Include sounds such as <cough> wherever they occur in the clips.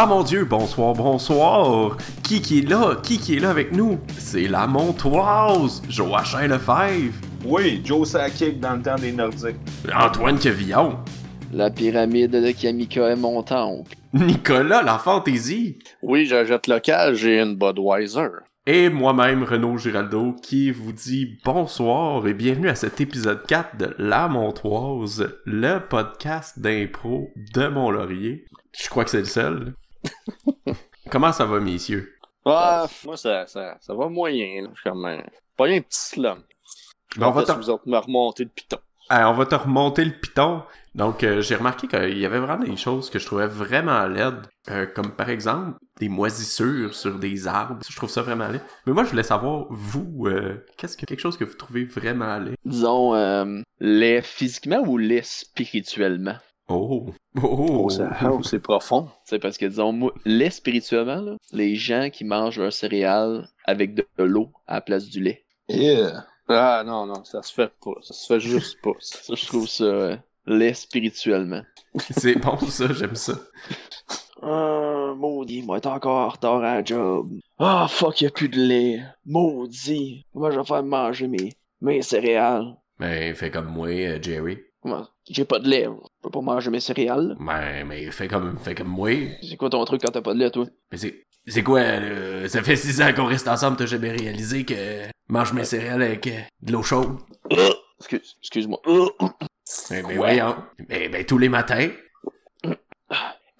Ah mon dieu, bonsoir, bonsoir! Qui qui est là? Qui qui est là avec nous? C'est la montoise! Joachim Lefebvre! Oui, Joe Sakic dans le temps des Nordiques. Antoine Quevillon! La pyramide de Kamika est mon temple. Nicolas, la fantaisie! Oui, j'achète local, j'ai une Budweiser. Et moi-même, Renaud Giraldo, qui vous dit bonsoir et bienvenue à cet épisode 4 de La Montoise, le podcast d'impro de Mont-Laurier. Je crois que c'est le seul. <laughs> Comment ça va, messieurs? Ah, moi, ça, ça, ça va moyen, là. Je suis comme un... Pas un petit slum. Je Ben, on va vais te- vous autres me remonter le piton. Ah, on va te remonter le piton. Donc, euh, j'ai remarqué qu'il y avait vraiment des choses que je trouvais vraiment laides. Euh, comme par exemple, des moisissures sur des arbres. Je trouve ça vraiment laid. Mais moi, je voulais savoir, vous, euh, qu'est-ce que quelque chose que vous trouvez vraiment laid? Disons, euh, laid physiquement ou laid spirituellement? Oh! Oh! Oh, oh, <laughs> c'est profond. C'est parce que, disons, moi, laid spirituellement, là, les gens qui mangent leur céréale avec de, de l'eau à la place du lait. Yeah. Ah, non, non, ça se fait pas. Ça se fait juste pas. <laughs> ça. Je trouve ça euh, laid spirituellement. <laughs> C'est bon, ça, j'aime ça. Ah, maudit, moi, t'es encore en retard à la job. Ah, fuck, y'a plus de lait. Maudit. Comment je vais faire manger mes, mes céréales? Mais fais comme moi, euh, Jerry. J'ai pas de lait. Je peux pas manger mes céréales. Mais, mais fais comme, fais comme moi. C'est quoi ton truc quand t'as pas de lait, toi? Mais c'est, c'est quoi? Ça fait six ans qu'on reste ensemble, t'as jamais réalisé que mange mes céréales avec euh, de l'eau chaude? <coughs> Excuse, excuse-moi. <coughs> Mais, mais voyons. Mais, ben, tous les matins. <coughs>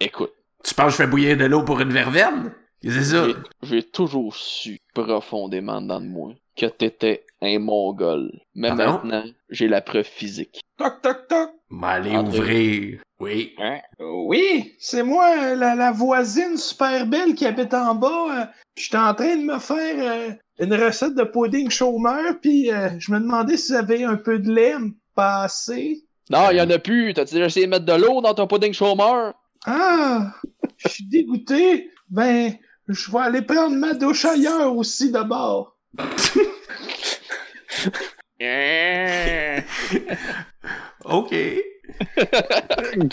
Écoute, Tu penses que je fais bouillir de l'eau pour une verveine? Qu'est-ce que c'est ça? j'ai- j'ai toujours su profondément dans de moi que t'étais un mongol. Mais Pardon? maintenant, j'ai la preuve physique. Toc, toc, toc. M'aller André. ouvrir. Oui. Hein? Oui, c'est moi, la, la voisine super belle qui habite en bas. euh, J'étais en train de me faire euh, une recette de pudding chômeur, puis euh, je me demandais si vous avez un peu de lait me passer. Non, y en a plus. T'as déjà essayé de mettre de l'eau dans ton pudding chômeur? Ah, je suis dégoûté. Ben, je vais aller prendre ma douche ailleurs aussi d'abord. <laughs> OK. <laughs>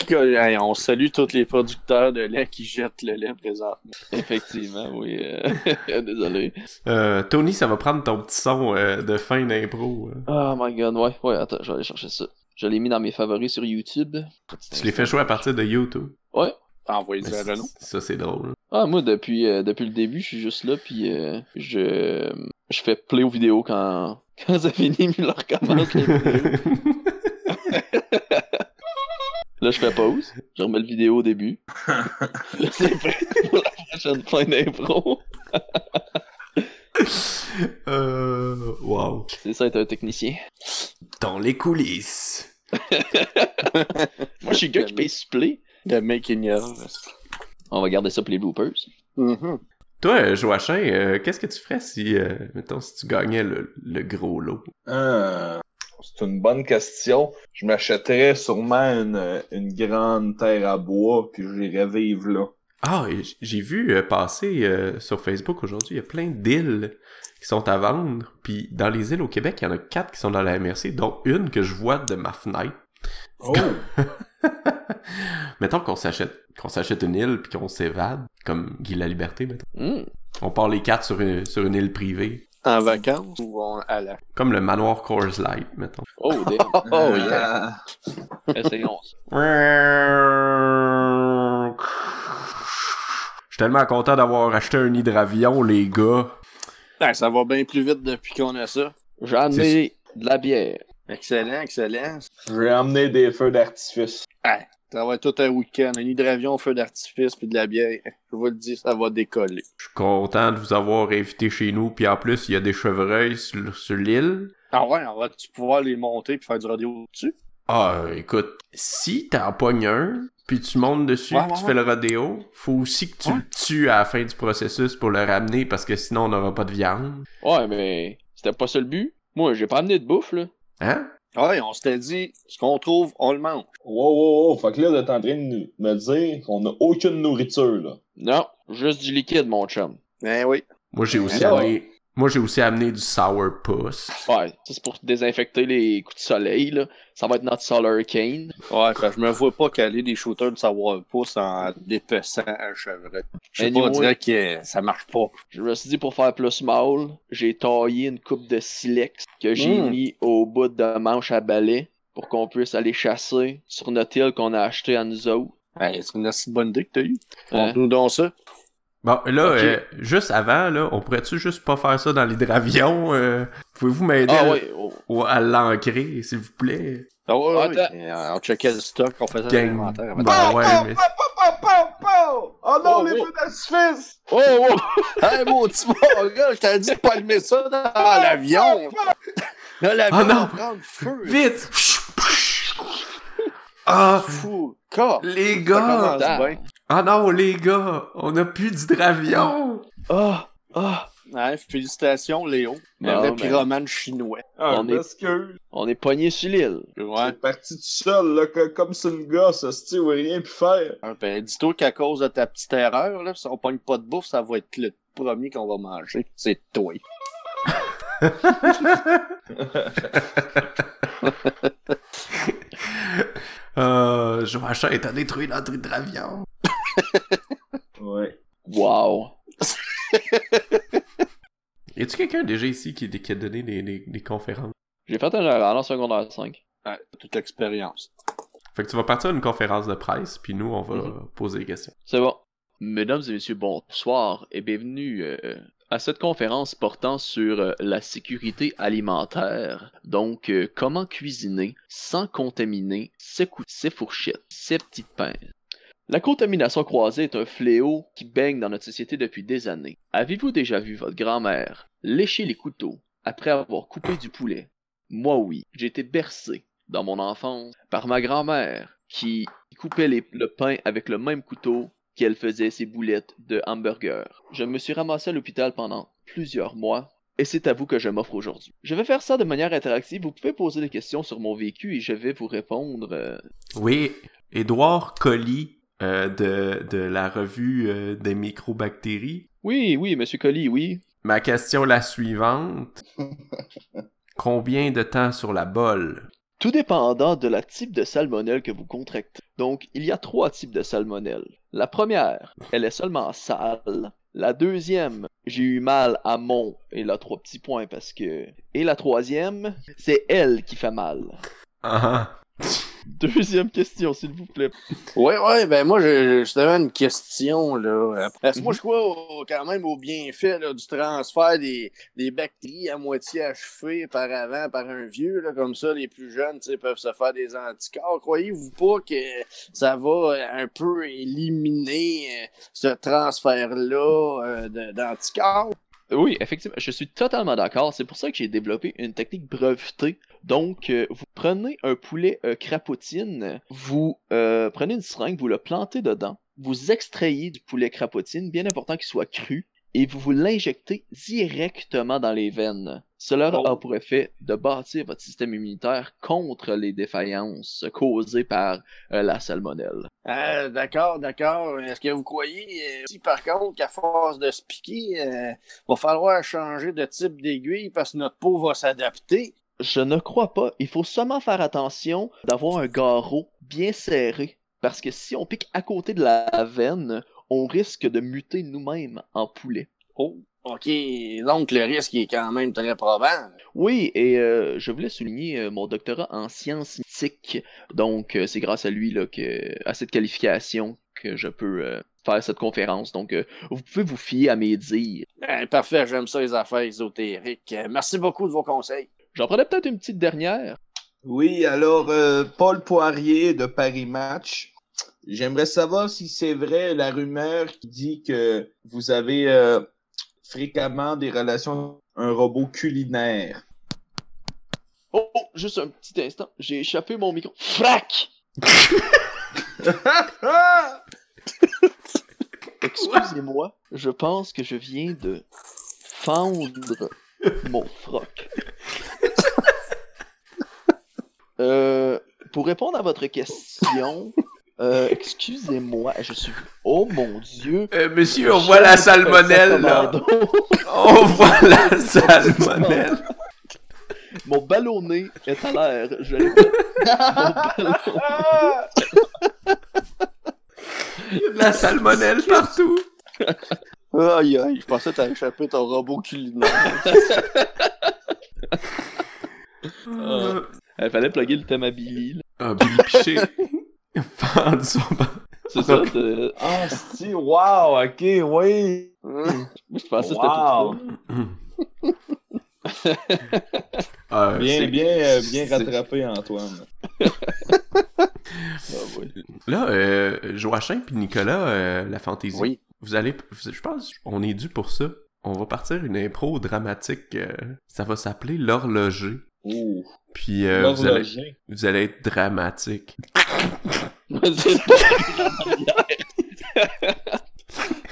Hey, on salue tous les producteurs de lait qui jettent le lait présentement. Effectivement, oui. euh, <laughs> Désolé. Euh, Tony, ça va prendre ton petit son euh, de fin d'impro. Oh my god, ouais. Ouais, attends, je vais aller chercher ça. Je l'ai mis dans mes favoris sur YouTube. Tu les fais jouer à partir de YouTube? Ouais. Envoyez-y Mais à Renaud. ça, c'est drôle. Ah, moi, depuis, euh, depuis le début, je suis juste là, puis euh, je, je fais play aux vidéos quand, <laughs> quand ça finit, puis je leur recommence les vidéos. <laughs> Là, je fais pause, je remets le vidéo au début. <laughs> Là, c'est prêt pour la prochaine fin d'impro. euh, wow. C'est ça être un technicien. Dans les coulisses. Moi, je suis le gars qui paye sur play. De making of. On va garder ça pour les bloopers. Mhm. Toi, euh, Joachim, euh, qu'est-ce que tu ferais si, euh, mettons, si tu gagnais le, le gros lot? Ah, c'est une bonne question. Je m'achèterais sûrement une, une grande terre à bois, puis j'irais vivre là. Ah, j'ai vu euh, passer euh, sur Facebook aujourd'hui, il y a plein d'îles qui sont à vendre. Puis dans les îles au Québec, il y en a quatre qui sont dans la MRC, dont une que je vois de ma fenêtre. Oh! <laughs> mettons qu'on s'achète qu'on s'achète une île puis qu'on s'évade, comme Guy la Liberté, mettons. Hmm. On part les quatre sur une, sur une île privée. En vacances ou on- à la. Comme le manoir Coors Light, mettons. Oh, damn. <laughs> Oh, yeah. Ah, <laughs> Essayons ça. Je suis tellement content d'avoir acheté un hydravion, les gars. Ah, ça va bien plus vite depuis qu'on a ça. J'en ai de la bière. Excellent, excellent. je vais emmener des feux d'artifice. Ah, ça va être tout un week-end. Un hydravion, feu d'artifice puis de la bière. Je vous le dis, ça va décoller. Je suis content de vous avoir invité chez nous, puis en plus, il y a des chevreuils sur, sur l'île. Ah ouais, on va-tu pouvoir les monter puis faire du rodéo dessus? Ah, écoute, si t'en pognes un, puis tu montes dessus, Ouais, puis tu ouais, fais le rodéo, faut aussi que tu Ouais. le tues à la fin du processus pour le ramener, parce que sinon on n'aura pas de viande. Ouais, mais c'était pas ça le but. Moi, j'ai pas amené de bouffe, là. Hein? Ouais, on s'était dit, ce qu'on trouve, on le mange. Wow, wow, wow. Fait que là, t'es en train de me dire qu'on a aucune nourriture, là. Non, juste du liquide, mon chum. Ben oui. Moi, j'ai aussi Alors? Moi, j'ai aussi amené du sourpuss. Ouais, ça c'est pour désinfecter les coups de soleil, là. Ça va être notre Solar Cane. Ouais, je me vois pas caler des shooters de pouce en dépeçant un chevreuil. Je sais pas, on dirait que ça marche pas. Je me suis dit pour faire plus mal, j'ai taillé une coupe de silex que j'ai Mm. mis au bout de manche à balai pour qu'on puisse aller chasser sur notre île qu'on a acheté à nous autres. Ouais, c'est une assez bonne idée que t'as eue. Hein? Montre-nous donc ça. Bon, là, euh, juste avant, là, on pourrait-tu juste pas faire ça dans l'hydravion? Euh, Pouvez-vous m'aider Ah à- oh. ou à l'ancrer, s'il vous plaît? Ah. Euh, On checkait le stock, on faisait l'inventaire. Bah Pow, ouais, pow, mais- pow, pow, pow, pow! Oh non, Oh, les oh. feux d'artifice! Oh, oh! <laughs> Hey, mon petit mon gars, je t'avais dit de pas allumer ça dans l'avion! Là, l'avion Ah, va prendre feu! Vite! <laughs> Ah, Fou! Les gars! Ah. non, les gars! On a plus d'hydravion! Ah, ah. Ouais, félicitations, Léo. Bon, Un vrai pyromane chinois. Ah, On est-. On est pogné sur l'île. Ouais. C'est parti tout seul, là, que- comme c'est une gosse, hostie, où rien pu faire. Ah, Ben, dis-toi qu'à cause de ta petite erreur, là, si on pogne pas de bouffe, ça va être le premier qu'on va manger. C'est toi. <laughs> Euh, Joachim, t'as détruit notre hydravion! <laughs> Ouais. Wow. <laughs> Y a-tu quelqu'un déjà ici qui, qui a donné des, des- des conférences? J'ai fait un oral en secondaire 5. Ouais, toute l'expérience. Fait que tu vas partir à une conférence de presse, puis nous, on va Mhm. poser des questions. C'est bon. Mesdames et messieurs, bonsoir et bienvenue euh, à cette conférence portant sur euh, la sécurité alimentaire. Donc, euh, comment cuisiner sans contaminer ses, cou- ses fourchettes, ses petites pinces. La contamination croisée est un fléau qui baigne dans notre société depuis des années. Avez-vous déjà vu votre grand-mère lécher les couteaux après avoir coupé du poulet? Moi oui, j'ai été bercé dans mon enfance par ma grand-mère qui coupait le pain avec le même couteau qu'elle faisait ses boulettes de hamburger. Je me suis ramassé à l'hôpital pendant plusieurs mois. Et c'est à vous que je m'offre aujourd'hui. Je vais faire ça de manière interactive. Vous pouvez poser des questions sur mon vécu et je vais vous répondre. euh, Oui, Édouard Colli euh, de, de la revue euh, des microbactéries. Oui, oui, Monsieur Colli, oui. Ma question est la suivante. <laughs> Combien de temps sur la bolle? Tout dépendant de la type de salmonelle que vous contractez. Donc, il y a trois types de salmonelle. La première, elle est seulement sale. La deuxième, j'ai eu mal à mon, et là trois petits points parce que... Et la troisième, c'est elle qui fait mal. Ah, <laughs> Deuxième question, s'il vous plaît. Ouais, ouais, ben moi, j'ai justement une question, là. Parce que moi, je crois quand même au bienfait là, du transfert des, des bactéries à moitié achevées par avant par un vieux, là, comme ça, les plus jeunes, peuvent se faire des anticorps. Croyez-vous pas que ça va euh, un peu éliminer euh, ce transfert-là euh, d'anticorps? Oui, effectivement, je suis totalement d'accord. C'est pour ça que j'ai développé une technique brevetée. Donc, euh, vous prenez un poulet euh, crapotine, vous euh, prenez une seringue, vous le plantez dedans, vous extrayez du poulet crapotine, bien important qu'il soit cru, et vous vous l'injectez directement dans les veines. Cela Oh. a pour effet de bâtir votre système immunitaire contre les défaillances causées par euh, la salmonelle. Ah, d'accord, d'accord. Est-ce que vous croyez, euh, si par contre, qu'à force de se piquer, euh, va falloir changer de type d'aiguille parce que notre peau va s'adapter? Je ne crois pas. Il faut seulement faire attention d'avoir un garrot bien serré. Parce que si on pique à côté de la veine, on risque de muter nous-mêmes en poulet. Oh, ok. Donc, le risque est quand même très probable. Oui, et euh, je voulais souligner euh, mon doctorat en sciences mythiques. Donc, euh, c'est grâce à lui, là, que, à cette qualification, que je peux euh, faire cette conférence. Donc, euh, vous pouvez vous fier à mes dires. Ben, parfait, j'aime ça, les affaires ésotériques. Euh, merci beaucoup de vos conseils. J'en prenais peut-être une petite dernière. Oui, alors, euh, Paul Poirier de Paris Match. J'aimerais savoir si c'est vrai la rumeur qui dit que vous avez euh, fréquemment des relations avec un robot culinaire. Oh, oh, juste un petit instant. J'ai échappé mon micro. Frac! <laughs> Excusez-moi, je pense que je viens de fendre mon froc. Euh, pour répondre à votre question, Euh, excusez-moi, je suis. Oh mon dieu! Euh, monsieur, on voit la salmonelle, là. On voit la salmonelle. Mon ballonnet est à l'air. Je Il y a de la salmonelle partout. Aïe aïe, je pensais que t'avais échappé ton robot culinaire. Euh, Il fallait plugger le thème à Billy. là. Ah, Billy Piché. <laughs> <laughs> Son ba- C'est ça? Ah, si, wow, ok, oui. <laughs> Je pensais que c'était ça. <laughs> Euh, Bien, bien, euh, bien rattrapé, Antoine. Ah. Là, euh, Joachim puis Nicolas, euh, la fantaisie. Oui. Vous allez, vous- je pense, on est dû pour ça. On va partir une impro dramatique. euh, ça va s'appeler l'horloger. Ouh. Puis euh, vous, allez, L'horloger. vous allez être dramatique. <laughs>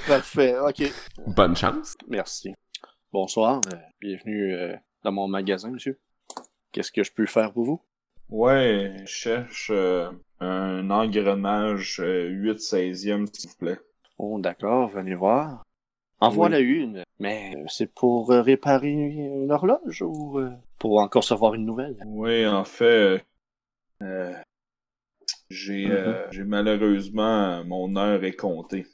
Parfait, ok. Bonne chance. Merci. Bonsoir, euh, bienvenue euh, dans mon magasin, monsieur. Qu'est-ce que je peux faire pour vous? Ouais, je cherche euh, un engrenage euh, 8 16e, s'il vous plaît. Oh, d'accord, venez voir. En Oui. voilà une. Mais euh, c'est pour euh, réparer une horloge ou euh, pour encore recevoir une nouvelle? Oui, en fait, euh, euh, j'ai euh, j'ai malheureusement, mon heure est comptée.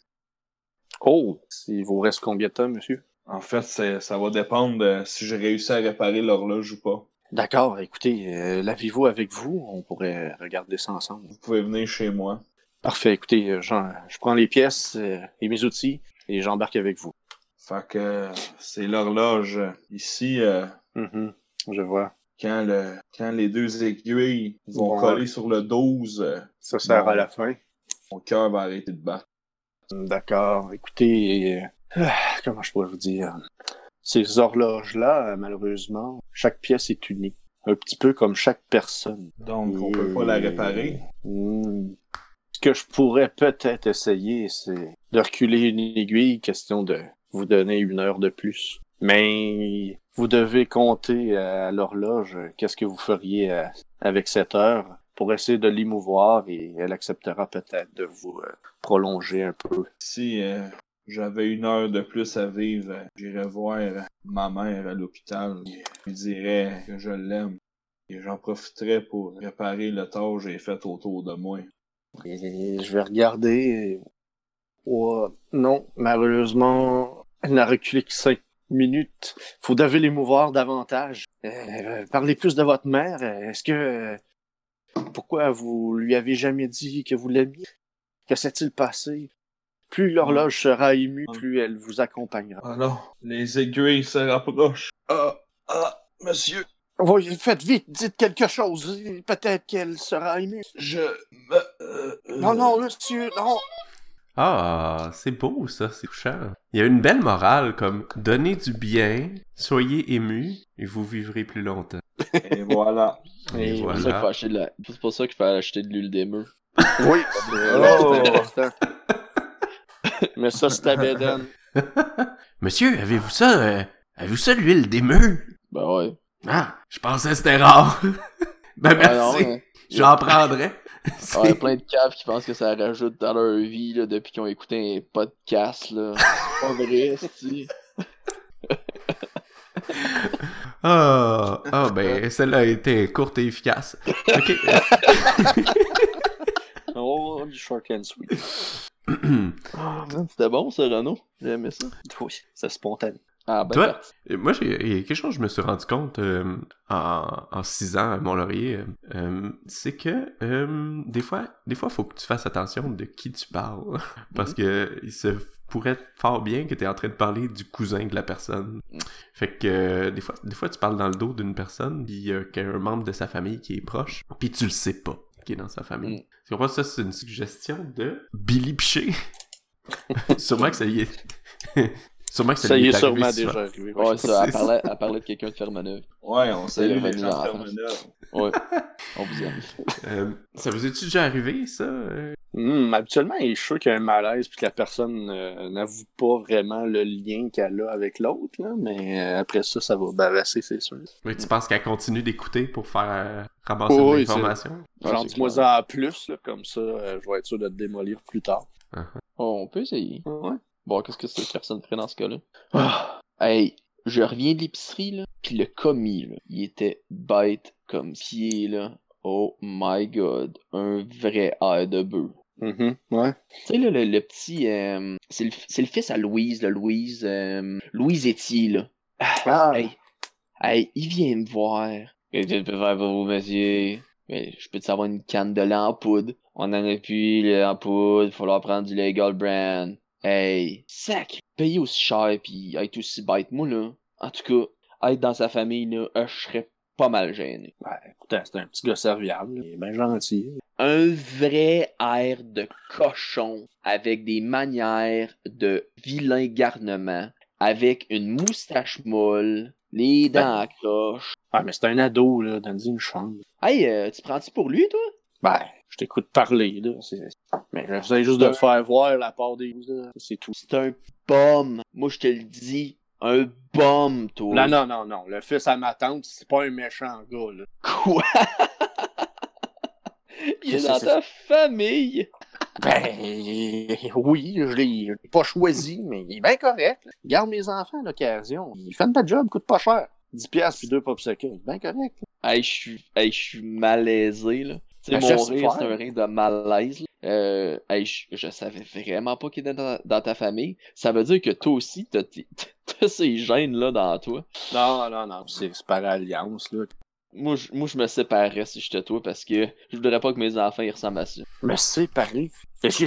Oh! Il vous reste combien de temps, monsieur? En fait, ça va dépendre de si j'ai réussi à réparer l'horloge ou pas. D'accord, écoutez, euh, lavez-vous avec vous? On pourrait regarder ça ensemble. Vous pouvez venir chez moi. Parfait, écoutez, euh, je prends les pièces euh, et mes outils et j'embarque avec vous. Fait que c'est l'horloge. Ici, euh, Mhm, Je vois. quand, le, quand les deux aiguilles vont Ouais. coller sur le 12, euh, Ça sert à la fin. mon cœur va arrêter de battre. D'accord. Écoutez, euh, <sighs> comment je pourrais vous dire? Ces horloges-là, euh, malheureusement, chaque pièce est unique. Un petit peu comme chaque personne. Donc, on peut pas la réparer. Hmm. Ce que je pourrais peut-être essayer, c'est de reculer une aiguille, question de vous donner une heure de plus. Mais vous devez compter à l'horloge euh, qu'est-ce que vous feriez euh, avec cette heure pour essayer de l'émouvoir et elle acceptera peut-être de vous euh, prolonger un peu. Si euh, j'avais une heure de plus à vivre, euh, j'irais voir euh, ma mère à l'hôpital. et Je lui dirais que je l'aime. Et j'en profiterais pour réparer le tort que j'ai fait autour de moi. Et je vais regarder. Ouais, non, malheureusement, elle n'a reculé que cinq minutes. Vous devez l'émouvoir davantage. Euh, parlez plus de votre mère. Est-ce que... euh, pourquoi vous lui avez jamais dit que vous l'aimiez? Que s'est-il passé? Plus l'horloge sera émue, plus elle vous accompagnera. Alors, les aiguilles se rapprochent. Ah, ah, monsieur, Oui, faites vite, dites quelque chose. Peut-être qu'elle sera émue. je me... euh, Non, non, monsieur, non. Ah, c'est beau ça, c'est touchant. Il y a une belle morale comme donnez du bien, soyez ému et vous vivrez plus longtemps. <laughs> Et voilà. Et Et C'est pour ça qu'il faut acheter de la- c'est pour ça qu'il faut acheter de l'huile d'émeu. <laughs> Oui, Oh. c'est <laughs> important. Mais ça, c'est à. Monsieur, avez-vous ça euh, Avez-vous ça l'huile d'émeu? Ben ouais. Ah, je pensais que c'était rare. ben non, merci. hein. J'en prendrais. <laughs> Ah, il y a plein de caves qui pensent que ça rajoute dans leur vie là, depuis qu'ils ont écouté un podcast. là. C'est pas vrai, c'est <laughs> Ah, ah ben celle-là a été courte et efficace. Ok. <laughs> Oh, du short and sweet. <clears throat> C'était bon ça, Renaud. J'ai aimé ça. Oui, c'est spontané. Ah ben Toi? Moi, j'ai il y a quelque chose que je me suis rendu compte euh, en, en six ans à Mont-Laurier, euh, c'est que euh, des fois, des fois, faut que tu fasses attention de qui tu parles, <laughs> parce que il se pourrait fort bien que tu es en train de parler du cousin de la personne. Mm. Fait que euh, des fois, des fois, tu parles dans le dos d'une personne, puis euh, qu'il y a un membre de sa famille qui est proche, puis tu le sais pas qui est dans sa famille. Tu comprends ça, c'est une suggestion de Billy Piché. <laughs> Sûrement que ça y est. <laughs> Sûrement que ça, Ça lui y est sûrement déjà arrivé. Ouais, ça, elle parlait, elle parlait de quelqu'un de Fermeneuve. Ouais, on revenu les gens de. Ouais. <laughs> On vous aime. Euh, ça vous est-tu déjà arrivé, ça? Hmm, habituellement, il est sûr qu'il y a un malaise puis que la personne euh, n'avoue pas vraiment le lien qu'elle a avec l'autre, là, mais euh, après ça, ça va barrasser, c'est sûr. Mais tu penses qu'elle continue d'écouter pour faire euh, ramasser Oh, oui, l'information? Genre, dis-moi en plus, là, comme ça, euh, je vais être sûr de te démolir plus tard. Oh, on peut essayer. Ouais. Bon, qu'est-ce que cette personne ferait dans ce cas-là? Ah, hey, je reviens de l'épicerie, là, pis le commis, là, il était bête comme pied, là. Oh my god, un vrai air de bœuf. Mhm, ouais. Tu sais, là, le, le petit... euh, c'est le, c'est le fils à Louise, là, Louise... euh, Louise Etier, là. Ah, Hey, hey, il vient me voir. Qu'est-ce que je peux faire pour vous, monsieur? Mais je peux te savoir une canne de lait en poudre? On en a plus, lait en poudre. Falloir prendre du Legal Brand. Hey, sac! Payer aussi cher pis être aussi bête. Moi, là, en tout cas, être dans sa famille, là, euh, je serais pas mal gêné. ben, écoute, c'est un petit gars serviable, il est bien gentil. Un vrai air de cochon avec des manières de vilain garnement, avec une moustache molle, les dents à croche. Ah, mais c'est un ado, là, donne-lui une chance. Hey, euh, tu prends-tu pour lui, toi? Ben, je t'écoute parler, là. Mais j'essaie juste de te faire voir la part des là. C'est tout. C'est un bum. Moi, je te le dis. Un bum, toi. Non, non, non, non. Le fils à ma tante, c'est pas un méchant gars, là. Quoi? <laughs> Il est dans ta famille? Ben, oui, je l'ai pas choisi, mais il est bien correct. là. Garde mes enfants à l'occasion. Il fait belle job, coûte pas cher. 10 piastres puis deux popsicles. Il est bien correct. là. Hey, je suis, hey, je suis malaisé, là. Mon rire, c'est un rire de malaise. Euh, hey, je, je savais vraiment pas qu'il était dans, dans ta famille. Ça veut dire que toi aussi, t'as, <laughs> ces gènes-là dans toi. Non, non, non. C'est c'est par alliance, là. Moi, je, moi, je me séparerais si j'étais toi parce que je voudrais pas que mes enfants ressemblent à ça. C'est. Mais j'ai-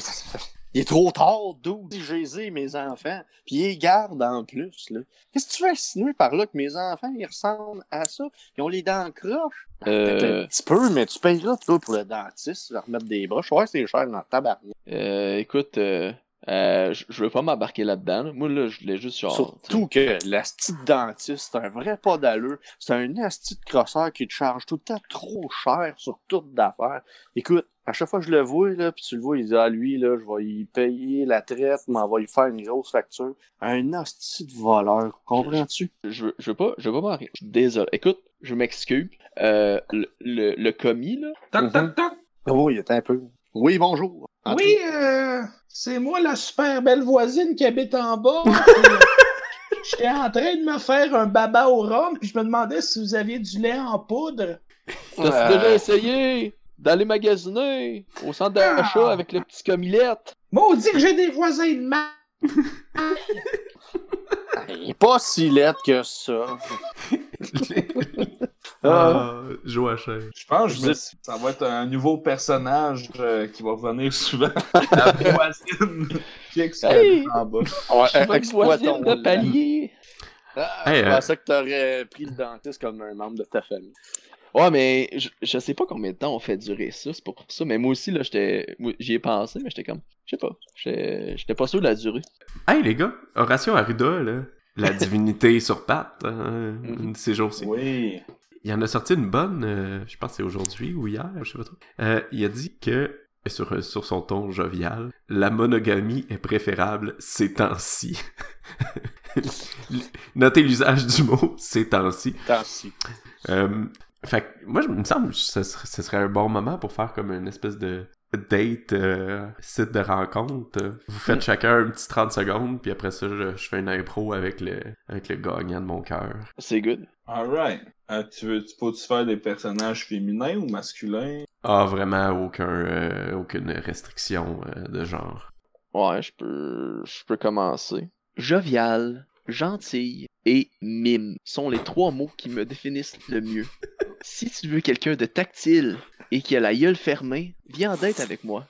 Il est trop tard, d'où j'ai mes enfants. Puis ils les gardent en plus, là. Qu'est-ce que tu veux insinuer par là que mes enfants, ils ressemblent à ça? Ils ont les dents croches? Peut-être Euh, un petit peu, mais tu payeras, toi, pour le dentiste, leur remettre des broches. Ouais, c'est cher dans le tabarnak. euh, écoute, euh, euh, je je veux pas m'embarquer là-dedans. là. Moi, là, je voulais juste genre. Surtout que l'asti de dentiste, c'est un vrai pas d'allure. C'est un asti de crosseur qui te charge tout le temps trop cher sur toute d'affaires. Écoute, à chaque fois que je le vois, là, puis tu le vois, il dit, ah, lui, là, je vais y payer la traite, m'en va y faire une grosse facture. Un asti de voleur, comprends-tu? Je veux, je veux pas, je veux pas m'en rire. Je suis Désolé. Écoute, je m'excuse. Euh, le, le, le commis, là. Toc, toc, toc. Oh, il était un peu. Oui, bonjour. Entrez. Oui, euh, c'est moi la super belle voisine qui habite en bas. <laughs> J'étais en train de me faire un baba au rhum, puis je me demandais si vous aviez du lait en poudre. T'as Euh, déjà essayé d'aller magasiner au centre d'achat Ah. avec le petit comillette? Maudit que j'ai des voisins de mal. Il est pas si laid que ça. <laughs> Ah, Joachim. Je pense que ça va être un nouveau personnage euh, qui va revenir souvent. <laughs> La voisine qui exploite Hey! en bas. Ouais, exploitons-le. de palier. Ah, Hey, je euh, pensais que t'aurais pris le dentiste comme un membre de ta famille. Ouais, mais je, je sais pas combien de temps on fait durer ça, c'est pour ça. Mais moi aussi, là, j'étais. J'y ai pensé, mais j'étais comme. Je sais pas. J'étais pas sûr de la durée. Hey les gars, Horatio Arruda, là, la <laughs> divinité sur pattes, hein, Mhm. ces jours-ci. Oui. Il en a sorti une bonne, euh, je pense que c'est aujourd'hui ou hier, je sais pas trop. Euh, il a dit que, sur, sur son ton jovial, la monogamie est préférable ces temps-ci. <laughs> Notez l'usage du mot ces temps-ci. Tant-ci. Euh, fait que moi, je me semble que ce serait, ce serait un bon moment pour faire comme une espèce de date, euh, site de rencontre. Vous faites chacun un petit 30 secondes, puis après ça, je, je fais une impro avec le, avec le gagnant de mon cœur. C'est good. Alright. Euh, tu veux, tu peux-tu faire des personnages féminins ou masculins? Ah, vraiment aucun, euh, aucune restriction euh, de genre. Ouais, je peux. Je peux commencer. Jovial, gentil et mime sont les trois mots qui me définissent le mieux. Si tu veux quelqu'un de tactile et qui a la gueule fermée, viens en date avec moi.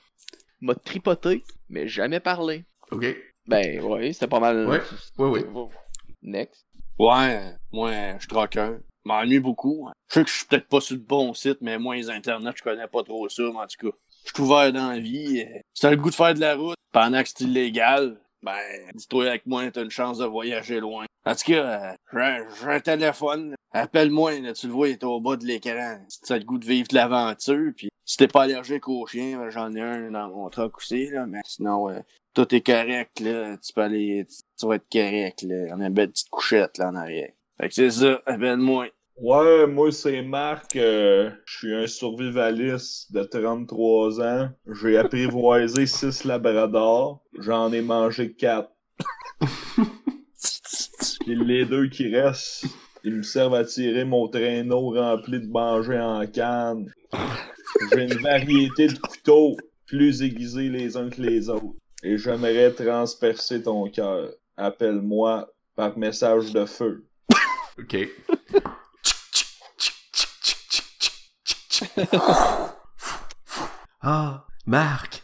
M'a tripoté, mais jamais parlé. Ok. Ben ouais, c'était pas mal. Ouais, ouais, ouais. Next. Ouais, moi, je suis troqueur. M'ennuie beaucoup. Je sais que je suis peut-être pas sur le bon site, mais moi, les internets, je connais pas trop ça, mais en tout cas. Je suis ouvert dans la vie. Si t'as le goût de faire de la route pendant que c'est illégal, Ben, dis-toi avec moi, t'as une chance de voyager loin. En tout cas, euh, j'ai un- téléphone. Appelle-moi, là, tu le vois, il est au bas de l'écran. Si tu as le goût de vivre de l'aventure, puis si t'es pas allergique aux chiens, ben, j'en ai un dans mon truck aussi, là, mais sinon, euh, tout est correct, là. Tu peux aller, tu, tu vas être correct, là. On a une belle petite couchette, là, en arrière. Fait que c'est ça, appelle-moi. Ouais, moi c'est Marc, euh, je suis un survivaliste de 33 ans. J'ai apprivoisé <laughs> 6 labradors, j'en ai mangé 4. <laughs> Puis les deux qui restent, ils me servent à tirer mon traîneau rempli de manger en canne. J'ai une variété de couteaux plus aiguisés les uns que les autres. Et j'aimerais transpercer ton cœur. Appelle-moi par message de feu. Ok. <laughs> Ah, Marc.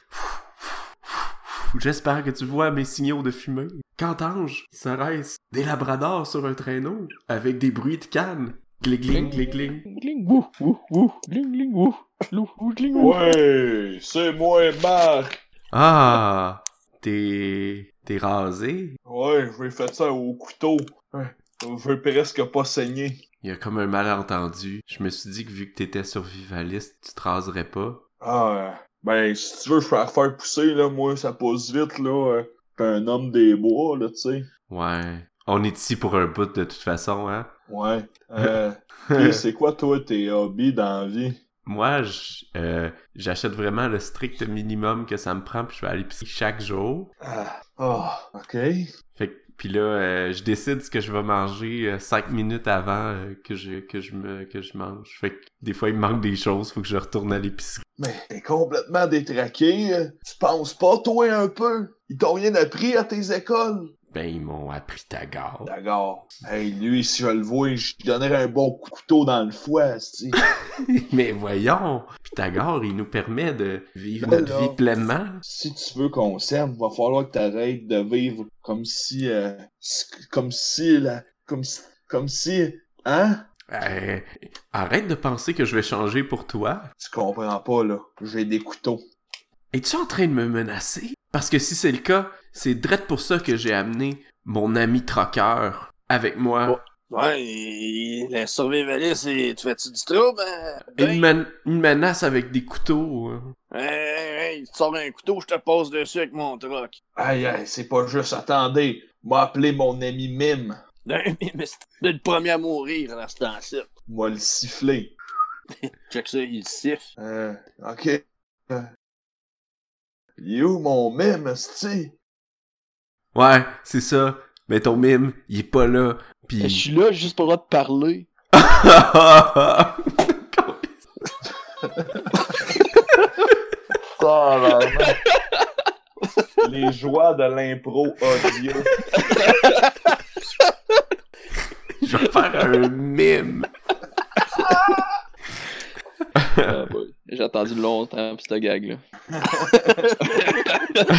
J'espère que tu vois mes signaux de fumée. Qu'entends-je? Serait-ce des labradors sur un traîneau avec des bruits de canne? Gling, gling, gling, gling. Gling, wouh, wouh, wouh, gling, gling, wouh, lou, wouh, gling, wouh. Ouais, c'est moi, Marc. Ah, t'es... t'es rasé? Ouais, j'ai fait ça au couteau. Ouais, Je veux presque pas saigner. Il y a comme un malentendu. Je me suis dit que vu que t'étais survivaliste, tu te raserais pas. Ah, ben, si tu veux, la faire pousser, là. Moi, ça pousse vite, là. euh, T'es un homme des bois, là, tu sais. Ouais. On est ici pour un bout de toute façon, hein? Ouais. Euh, <laughs> c'est quoi, toi, tes hobbies dans la vie? Moi, euh, j'achète vraiment le strict minimum que ça me prend, puis je vais à l'épicerie chaque jour. Ah, ah, ok. Fait que, puis là, euh, je décide ce que je vais manger euh, cinq minutes avant euh, que je que je me que je mange. Fait que des fois, il me manque des choses, faut que je retourne à l'épicerie. Mais t'es complètement détraqué. euh. Tu penses pas, toi, un peu? Ils t'ont rien appris à tes écoles? Ben, ils m'ont appris ta garde. D'accord. Hey, lui, si je le vois, je lui donnerais un bon coup de couteau dans le foie. <laughs> Mais voyons, Pythagore, il nous permet de vivre Ben notre là. vie pleinement. si tu veux qu'on s'aime, va falloir que t'arrêtes de vivre comme si, euh, comme si, la, comme si, comme si, hein? Euh, arrête de penser que je vais changer pour toi. Tu comprends pas, là. J'ai des couteaux. Es-tu en train de me menacer? Parce que si c'est le cas, c'est drette pour ça que j'ai amené mon ami troqueur avec moi. Ouais, et le survivaliste, c'est- tu fais-tu du trouble? hein? Une, men- une menace avec des couteaux. hein. Hey, hey, hey, tu sors un couteau, je te passe dessus avec mon truck. Aïe, aïe, c'est pas juste, attendez. M'a appelé mon ami Mime. <laughs> Mais c'est le premier à mourir dans ce temps-ci. M'a le sifflé. <laughs> Check ça, il siffle. Euh, ok. Euh, Il est où mon Mime, c'ti? Ouais, c'est ça. Mais ton mime, il est pas là. Je Pis... suis là juste pour de parler. <laughs> Les joies de l'impro audio. Je vais faire un mime. Ah. J'ai attendu longtemps pis cette gag là. <laughs>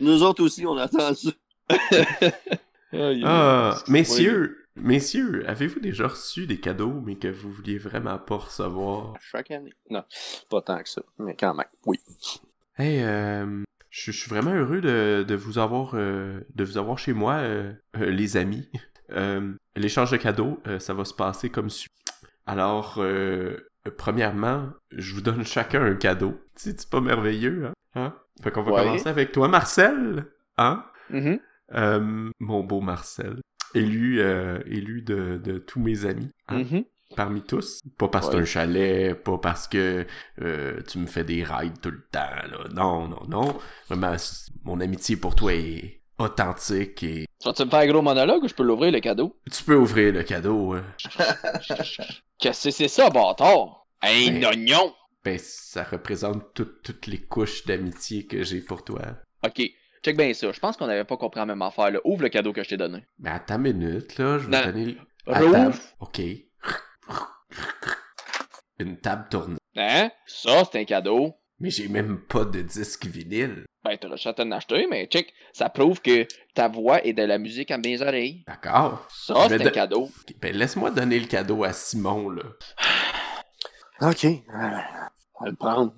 Nous autres aussi, on attend ça. Aïe, <laughs> Ah, messieurs, messieurs, avez-vous déjà reçu des cadeaux, mais que vous vouliez vraiment pas recevoir? Chaque année. Non, pas tant que ça, mais quand même. Oui. Hey, euh, je suis vraiment heureux de, de vous avoir euh, de vous avoir chez moi, euh, euh, les amis. Euh, L'échange de cadeaux, euh, ça va se passer comme suit. Alors, premièrement, je vous donne chacun un cadeau. C'est pas merveilleux, hein? hein? Fait qu'on va Ouais. commencer avec toi, Marcel. Hein? Mhm. Euh, mon beau Marcel. Élu, euh, élu de, de tous mes amis. hein, Mhm. Parmi tous. Pas parce que t'as Ouais. un chalet, pas parce que euh, tu me fais des rides tout le temps, là. Non, non, non. Vraiment, mon amitié pour toi est authentique et Tu vas-tu me faire un gros monologue ou je peux l'ouvrir le cadeau? tu peux ouvrir le cadeau. euh. <laughs> Qu'est-ce que c'est ça, bâtard? Un Ben- oignon! Ben, ça représente toutes toutes les couches d'amitié que j'ai pour toi. Ok, check bien ça. Je pense qu'on avait pas compris la même affaire là. Ouvre le cadeau que je t'ai donné. Mais attends une minute, là, je vais Non. donner... Attends. Ok. Une table tournante. Hein? Ça, c'est un cadeau. Mais j'ai même pas de disque vinyle. Ben, t'aurais juste à t'en acheter, mais check, ça prouve que ta voix est de la musique à mes oreilles. D'accord. Ça, Je c'est un de- cadeau. Ben, laisse-moi donner le cadeau à Simon, là. <sighs> Ok. Euh, On va le prendre.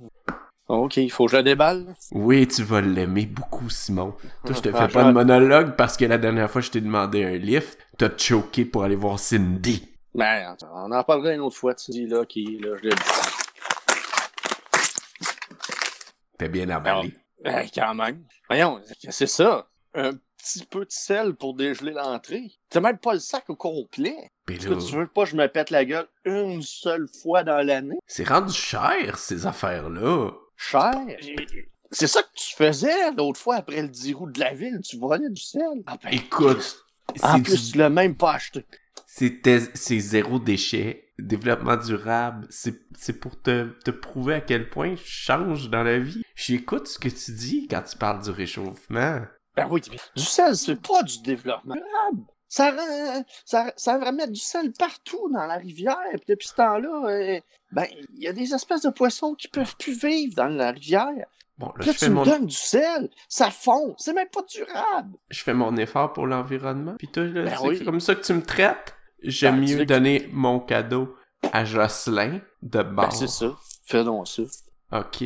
Ok, il faut que je la déballe. Oui, tu vas l'aimer beaucoup, Simon. Toi, je te fais pas de monologue parce que la dernière fois, je t'ai demandé un lift. T'as choqué pour aller voir Cindy. Ben, on en parlera une autre fois, tu dis, là, qui, là, je l'ai T'es bien emballé. Ben, quand même. Voyons, c'est ça. Un petit peu de sel pour dégeler l'entrée. T'as même pas le sac au complet. Là, que tu veux pas que je me pète la gueule une seule fois dans l'année? c'est rendu cher, ces affaires-là. Cher? C'est ça que tu faisais l'autre fois après le 10 roues de la ville. Tu volais du sel. Ah ben, Écoute, en plus, tu l'as même pas acheté. C'est zéro déchet. Développement durable, c'est c'est pour te, te prouver à quel point je change dans la vie. J'écoute ce que tu dis quand tu parles du réchauffement. Ben oui, mais du sel, c'est pas du développement durable. Ça, ça, ça va mettre du sel partout dans la rivière. Puis depuis ce temps-là, euh, ben, il y a des espèces de poissons qui peuvent plus vivre dans la rivière. Bon, là, tu me mon, donnes du sel. Ça fond. C'est même pas durable. je fais mon effort pour l'environnement. Puis toi, Ben c'est oui. comme ça que tu me traites? J'aime Ben, mieux que- donner mon cadeau à Jocelyn de Ben, bord. c'est ça. Fais donc ça. Ok,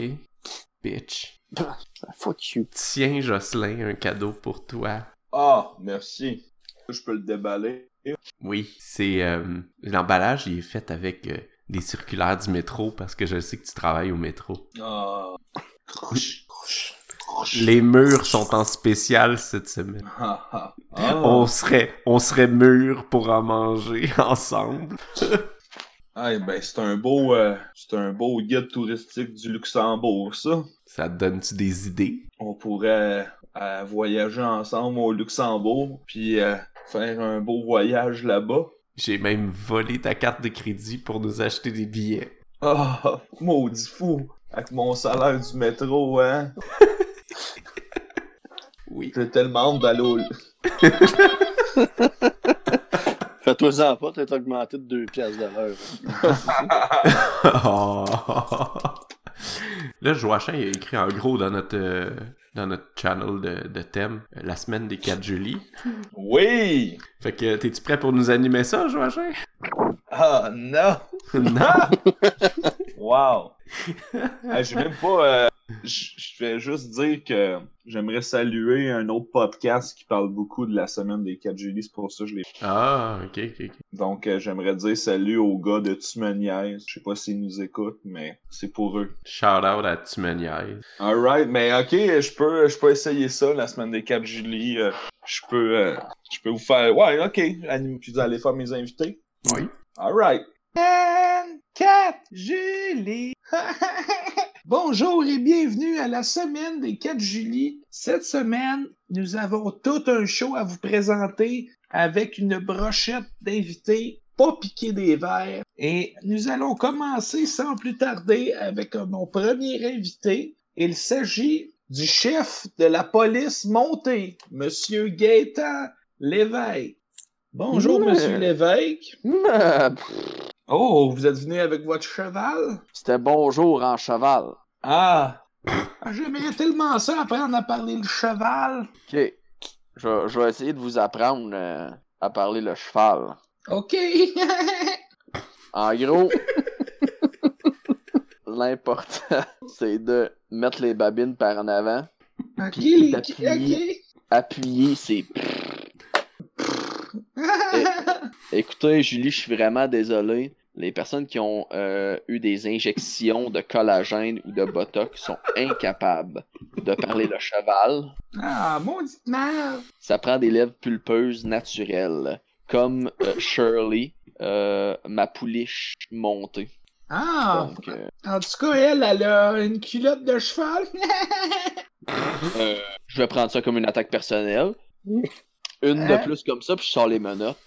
bitch. <laughs> Fuck you. Tiens, Jocelyn, un cadeau pour toi. Ah, merci. Je peux le déballer. Oui, c'est euh, l'emballage, il est fait avec euh, des circulaires du métro parce que je sais que tu travailles au métro. Ah. Croche. Les murs sont en spécial cette semaine. Ah, ah. Ah. On serait, on serait mûrs pour en manger <laughs> ensemble. Ah, ben, c'est un beau, euh, c'est un beau guide touristique du Luxembourg, ça. Ça te donne-tu des idées? On pourrait euh, voyager ensemble au Luxembourg, puis euh, faire un beau voyage là-bas. J'ai même volé ta carte de crédit pour nous acheter des billets. Ah, maudit fou. Avec mon salaire du métro, hein. <laughs> Oui. J'ai tellement hâte d'aller au... <laughs> Fais-toi-en pas, t'es augmenté de 2 piastres de l'heure. Oh. <laughs> Là, Joachim il a écrit en gros dans notre euh, dans notre channel de, de thème euh, la semaine des 4 juillet. Oui! Fait que t'es-tu prêt pour nous animer ça, Joachim? Ah, non! <laughs> non! Wow! Hey, j'ai même pas. Je vais juste dire que j'aimerais saluer un autre podcast qui parle beaucoup de la semaine des 4 juillet, c'est pour ça que je l'ai. Ah, ok, ok, ok. Donc, euh, j'aimerais dire salut aux gars de Tumeniaise. Je sais pas s'ils nous écoutent, mais c'est pour eux. Shout out à Tumeniaise. Alright, mais ok, je peux, je peux essayer ça la semaine des 4 juillet. euh, je peux, euh, je peux vous faire. Ouais, ok. Anim- Puis vous allez faire mes invités. Oui. Alright. 4 Julie. Bonjour et bienvenue à la semaine des 4 juillet. Cette semaine, nous avons tout un show à vous présenter avec une brochette d'invités pas piqués des verres. Et nous allons commencer sans plus tarder avec euh, mon premier invité. Il s'agit du chef de la police montée, Monsieur Gaétan Lévesque. Bonjour, Mais- Monsieur Lévesque. Mais, Oh, vous êtes venu avec votre cheval? C'était bonjour en cheval. Ah! Ah, J'aimerais tellement ça apprendre à parler le cheval. Ok. Je, vais- je vais essayer de vous apprendre euh, à parler le cheval. OK. <laughs> En gros, l'important, <laughs> c'est de mettre les babines par en avant, OK, Puis d'appuyer. appuyer c'est OK. Écoutez, Julie, je suis vraiment désolé. Les personnes qui ont euh, eu des injections de collagène ou de botox sont incapables de parler le cheval. ah, maudite merde. Ça prend des lèvres pulpeuses naturelles, comme euh, Shirley, euh, ma pouliche montée. Ah, Donc, euh, en tout cas, elle, elle a une culotte de cheval. <laughs> je vais prendre ça comme une attaque personnelle. Une Hein? de plus comme ça, puis je sors les menottes.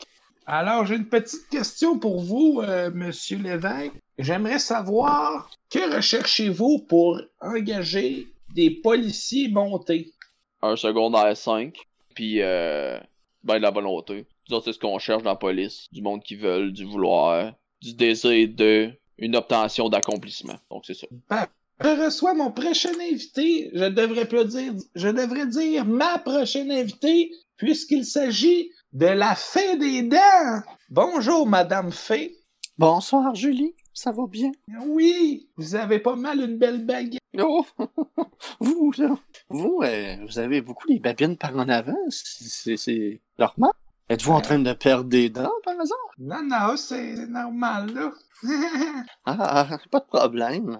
Alors, j'ai une petite question pour vous, euh, Monsieur Lévesque. J'aimerais savoir que recherchez-vous pour engager des policiers montés? Un secondaire 5, puis euh, ben de la volonté. C'est ce qu'on cherche dans la police. Du monde qui veulent, du vouloir, du désir de, une obtention d'accomplissement. Donc c'est ça. Je reçois mon prochain invité. Je devrais pas dire, je devrais dire ma prochaine invitée, puisqu'il s'agit de la fée des dents. Bonjour, Madame Fée. Bonsoir, Julie. Ça va bien? Oui, vous avez pas mal une belle baguette. Oh! <laughs> vous, là, vous, euh, vous avez beaucoup les babines par en avant. C'est normal? Êtes-vous en train de perdre des dents, par hasard? Non, non, c'est normal, là. <laughs> Ah, pas de problème.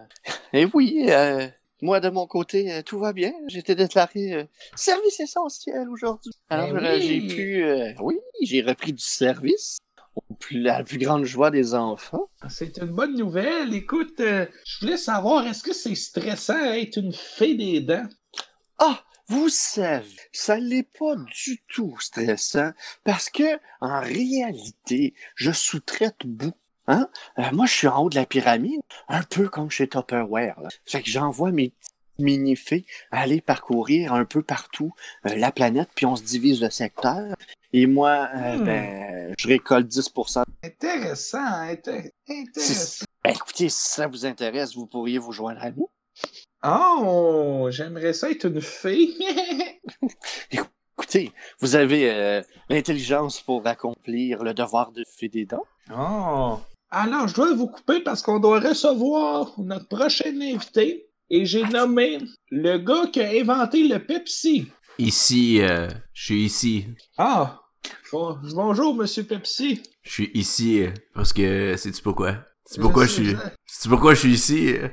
Et oui, euh, moi, de mon côté, euh, tout va bien. J'ai été déclaré euh, service essentiel aujourd'hui. Alors, Ben euh, oui. j'ai pu... euh, oui, j'ai repris du service. La plus grande joie des enfants. C'est une bonne nouvelle. Écoute, euh, je voulais savoir, est-ce que c'est stressant être une fée des dents? Ah, vous savez, ça l'est pas du tout stressant parce que en réalité, je sous-traite beaucoup. Hein? Euh, moi, je suis en haut de la pyramide, un peu comme chez Tupperware. Là. Fait que j'envoie mes petites mini-fées aller parcourir un peu partout euh, la planète, puis on se divise le secteur. Et moi, euh, Hmm. ben, je récolte 10%. Intéressant, inté- intéressant. Ben, écoutez, si ça vous intéresse, vous pourriez vous joindre à nous. Oh, j'aimerais ça être une fée. <laughs> Écoutez, vous avez euh, l'intelligence pour accomplir le devoir de fée des dents. oh. Alors, je dois vous couper parce qu'on doit recevoir notre prochain invité. Et j'ai nommé le gars qui a inventé le Pepsi. Ici, euh, je suis ici. Ah, bon- bonjour, monsieur Pepsi. Je suis ici euh, parce que sais-tu pourquoi? C'est pourquoi je suis. je- C'est pourquoi je suis ici? euh?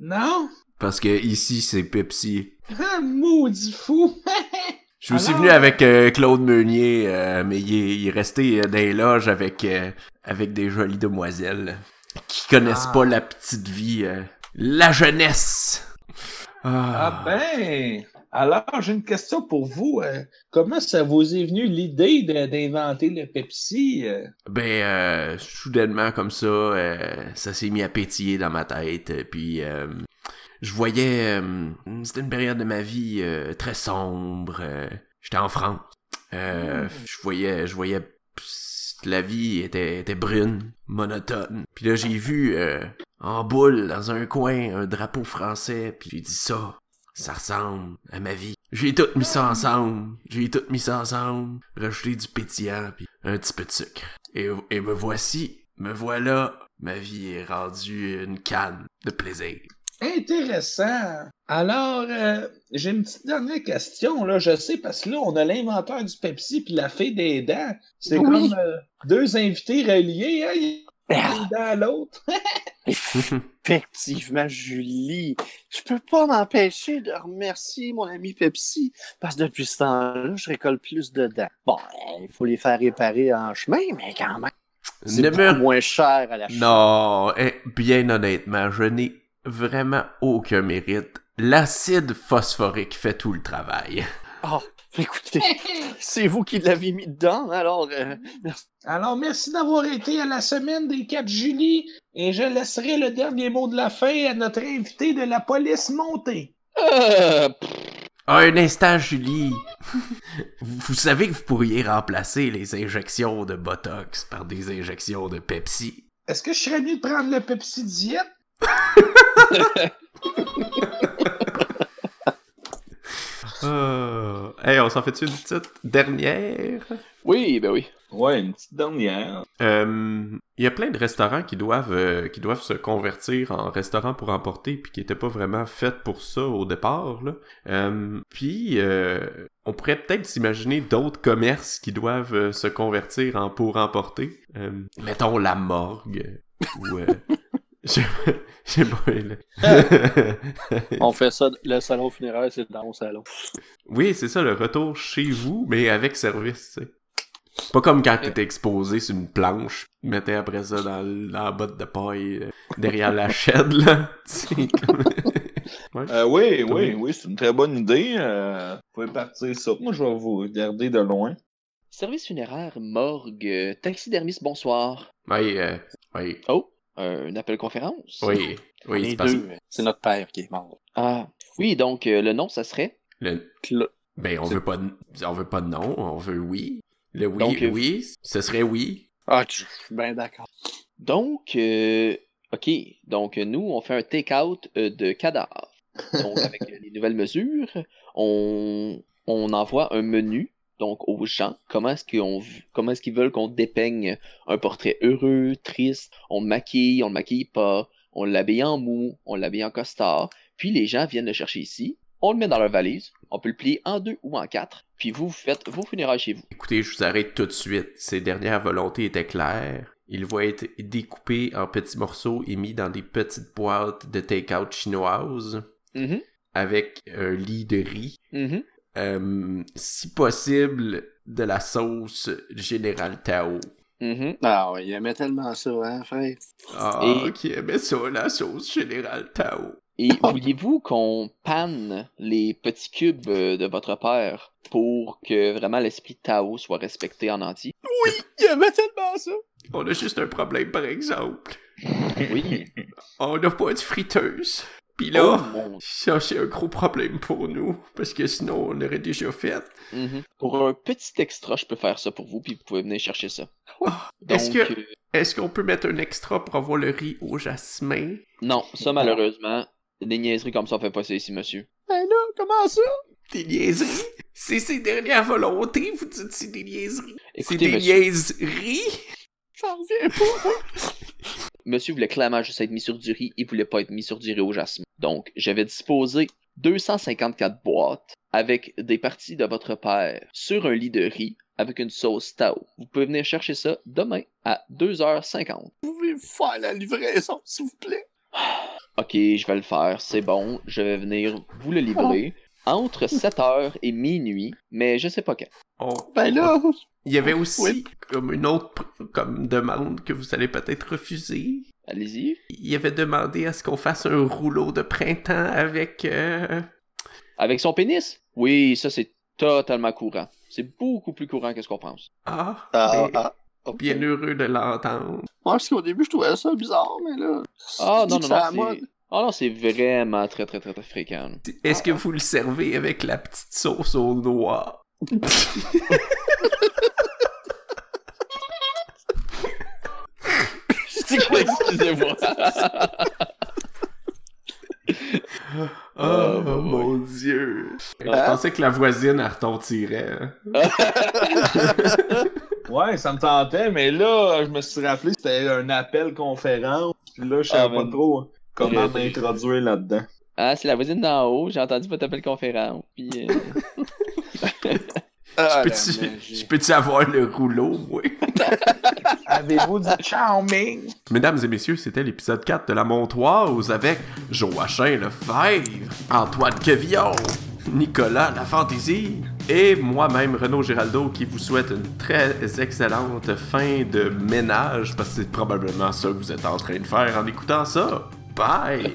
Non? Parce que ici c'est Pepsi. Ah, maudit fou. <laughs> Je suis aussi Alors- venu avec euh, Claude Meunier, euh, mais il est, il est resté euh, dans les loges avec avec avec des jolies demoiselles qui connaissent Ah. pas la petite vie, la jeunesse. Ah ben, alors j'ai une question pour vous. comment ça vous est venu l'idée d'inventer le Pepsi? Ben, euh, soudainement comme ça, ça s'est mis à pétiller dans ma tête. Puis, je voyais... euh, C'était une période de ma vie euh, très sombre. euh, J'étais en France. Euh, Je voyais... Je voyais... pss, La vie était, était brune, monotone. Puis là, j'ai vu euh, en boule, dans un coin, un drapeau français. Puis j'ai dit ça, ça ressemble à ma vie. J'ai tout mis ça ensemble. J'ai tout mis ça ensemble. Rajouté du pétillant, puis un petit peu de sucre. Et, et me voici, me voilà. Ma vie est rendue une canne de plaisir. Intéressant. Alors, euh, j'ai une petite dernière question. Là, je sais, parce que là, on a l'inventeur du Pepsi puis la fée des dents. C'est Oui. comme euh, deux invités reliés. Hein? Ah, à l'autre. <laughs> Effectivement, Julie, je peux pas m'empêcher de remercier mon ami Pepsi, parce que depuis ce temps-là, je récolte plus de dents. Bon, il faut les faire réparer en chemin, mais quand même, c'est me- moins cher à la Non, eh, bien honnêtement, je n'ai vraiment aucun mérite. L'acide phosphorique fait tout le travail. Oh, écoutez, c'est vous qui l'avez mis dedans, alors euh, merci. Alors, merci d'avoir été à la semaine des 4 juillet et je laisserai le dernier mot de la fin à notre invité de la police montée. Euh, un instant, Julie. vous, <laughs> vous savez que vous pourriez remplacer les injections de Botox par des injections de Pepsi. Est-ce que je serais mieux de prendre le Pepsi Diète? <laughs> Euh... Hey, on s'en fait une petite dernière? oui, ben oui. Ouais, une petite dernière. Euh, Il y a plein de restaurants qui doivent euh, qui doivent se convertir en restaurants pour emporter puis qui étaient pas vraiment faits pour ça au départ là. Euh, puis euh, on pourrait peut-être s'imaginer d'autres commerces qui doivent euh, se convertir en pour emporter. Euh, mettons la morgue ou <laughs> sais pas. <laughs> <laughs> On fait ça, le salon funéraire, c'est dans mon salon. oui, c'est ça le retour chez vous mais avec service, tu sais. Pas comme quand t'étais exposé sur une planche, tu mettais après ça dans, la botte de paille euh, derrière la chaîne, là. <laughs> Tu sais, comme- Ouais. Euh, oui, oui, oui, c'est une très bonne idée. Euh, vous pouvez partir ça. Moi, je vais vous regarder de loin. Service funéraire, morgue, taxidermiste, bonsoir. Oui, euh, oui, Oh, un appel conférence? oui, oui, Les c'est parce deux, c'est notre père qui est mort. Ah, oui, donc euh, le nom, ça serait? le, ben, on veut pas de, on veut pas de nom, on veut oui. Le oui, Donc, euh, oui, ce serait oui. Ah, je suis bien d'accord. Donc, euh, ok, donc nous, on fait un take-out euh, de cadavres. Donc, avec <laughs> les nouvelles mesures, on, on envoie un menu donc aux gens, comment est-ce qu'on comment est-ce qu'ils veulent qu'on dépeigne un portrait heureux, triste, on le maquille, on le maquille pas, on l'habille en mou, on l'habille en costard, puis les gens viennent le chercher ici, on le met dans leur valise, on peut le plier en deux ou en quatre, puis vous, vous faites vos funérailles chez vous. Écoutez, je vous arrête tout de suite. Ses dernières volontés étaient claires. Il va être découpé en petits morceaux et mis dans des petites boîtes de take-out chinoises Mhm, avec un lit de riz. mhm. Euh, si possible, de la sauce Général Tao. Mhm. Ah ouais, il aimait tellement ça, hein, frère. Ah, Et- qui aimait ça, la sauce Général Tao. Et <laughs> vouliez-vous qu'on panne les petits cubes euh, de votre père pour que vraiment l'esprit Tao soit respecté en entier? Il aimait tellement ça. On a juste un problème, par exemple. Oui. On n'a pas de friteuse. Pis Oh, là, mon- ça c'est un gros problème pour nous, parce que sinon on l'aurait déjà fait. Mhm. Pour un petit extra, je peux faire ça pour vous, puis vous pouvez venir chercher ça. Ah, Est-ce que euh, est-ce qu'on peut mettre un extra pour avoir le riz au jasmin? non, ça malheureusement, des niaiseries comme ça, on fait pas ça ici, monsieur. Ben là, comment ça? Des niaiseries? C'est ses dernières volontés, vous dites c'est des niaiseries? C'est des monsieur, niaiseries? J'en reviens pas. Monsieur voulait clairement juste être mis sur du riz, il voulait pas être mis sur du riz au jasmin. Donc, j'avais disposé 254 boîtes avec des parties de votre père sur un lit de riz avec une sauce Tao. Vous pouvez venir chercher ça demain à 2h50. Vous pouvez faire la livraison, s'il vous plaît? <sighs> Ok, je vais le faire, c'est bon, je vais venir vous le livrer entre 7h et minuit, mais je sais pas quand. On- Ben là, Il y avait aussi Oui. comme une autre comme demande que vous allez peut-être refuser. Allez-y. Il avait demandé à ce qu'on fasse un rouleau de printemps avec euh, Avec son pénis? Oui, ça c'est totalement courant. C'est beaucoup plus courant que ce qu'on pense. Ah, ah, ben, ah, bien heureux de l'entendre. Moi, parce qu'au début, je trouvais ça bizarre, mais là. Ah non, non, non. Ah non, c'est vraiment très, très, très, très fréquent. Est-ce que vous le servez avec la petite sauce aux noix? <laughs> <laughs> <laughs> Excusez-moi. <laughs> Oh, Ah, bah, mon dieu. Je Hein? pensais que la voisine, elle retentirait. hein. <laughs> Ouais, ça me tentait, mais là, je me suis rappelé que c'était un appel conférence. Puis là, je savais Ah, pas trop comment Très m'introduire là-dedans. Ah, c'est la voisine d'en haut, j'ai entendu votre appel conférence, puis... euh, Ah, Je peux-tu avoir le rouleau, moi? <laughs> Avez-vous du Chow Ming? Mesdames et messieurs, c'était l'épisode 4 de La Montoise avec Joachim Lefebvre, Antoine Quevillon, Nicolas La Fantaisie et moi-même Renaud Giraldo qui vous souhaite une très excellente fin de ménage parce que c'est probablement ça que vous êtes en train de faire en écoutant ça. Bye!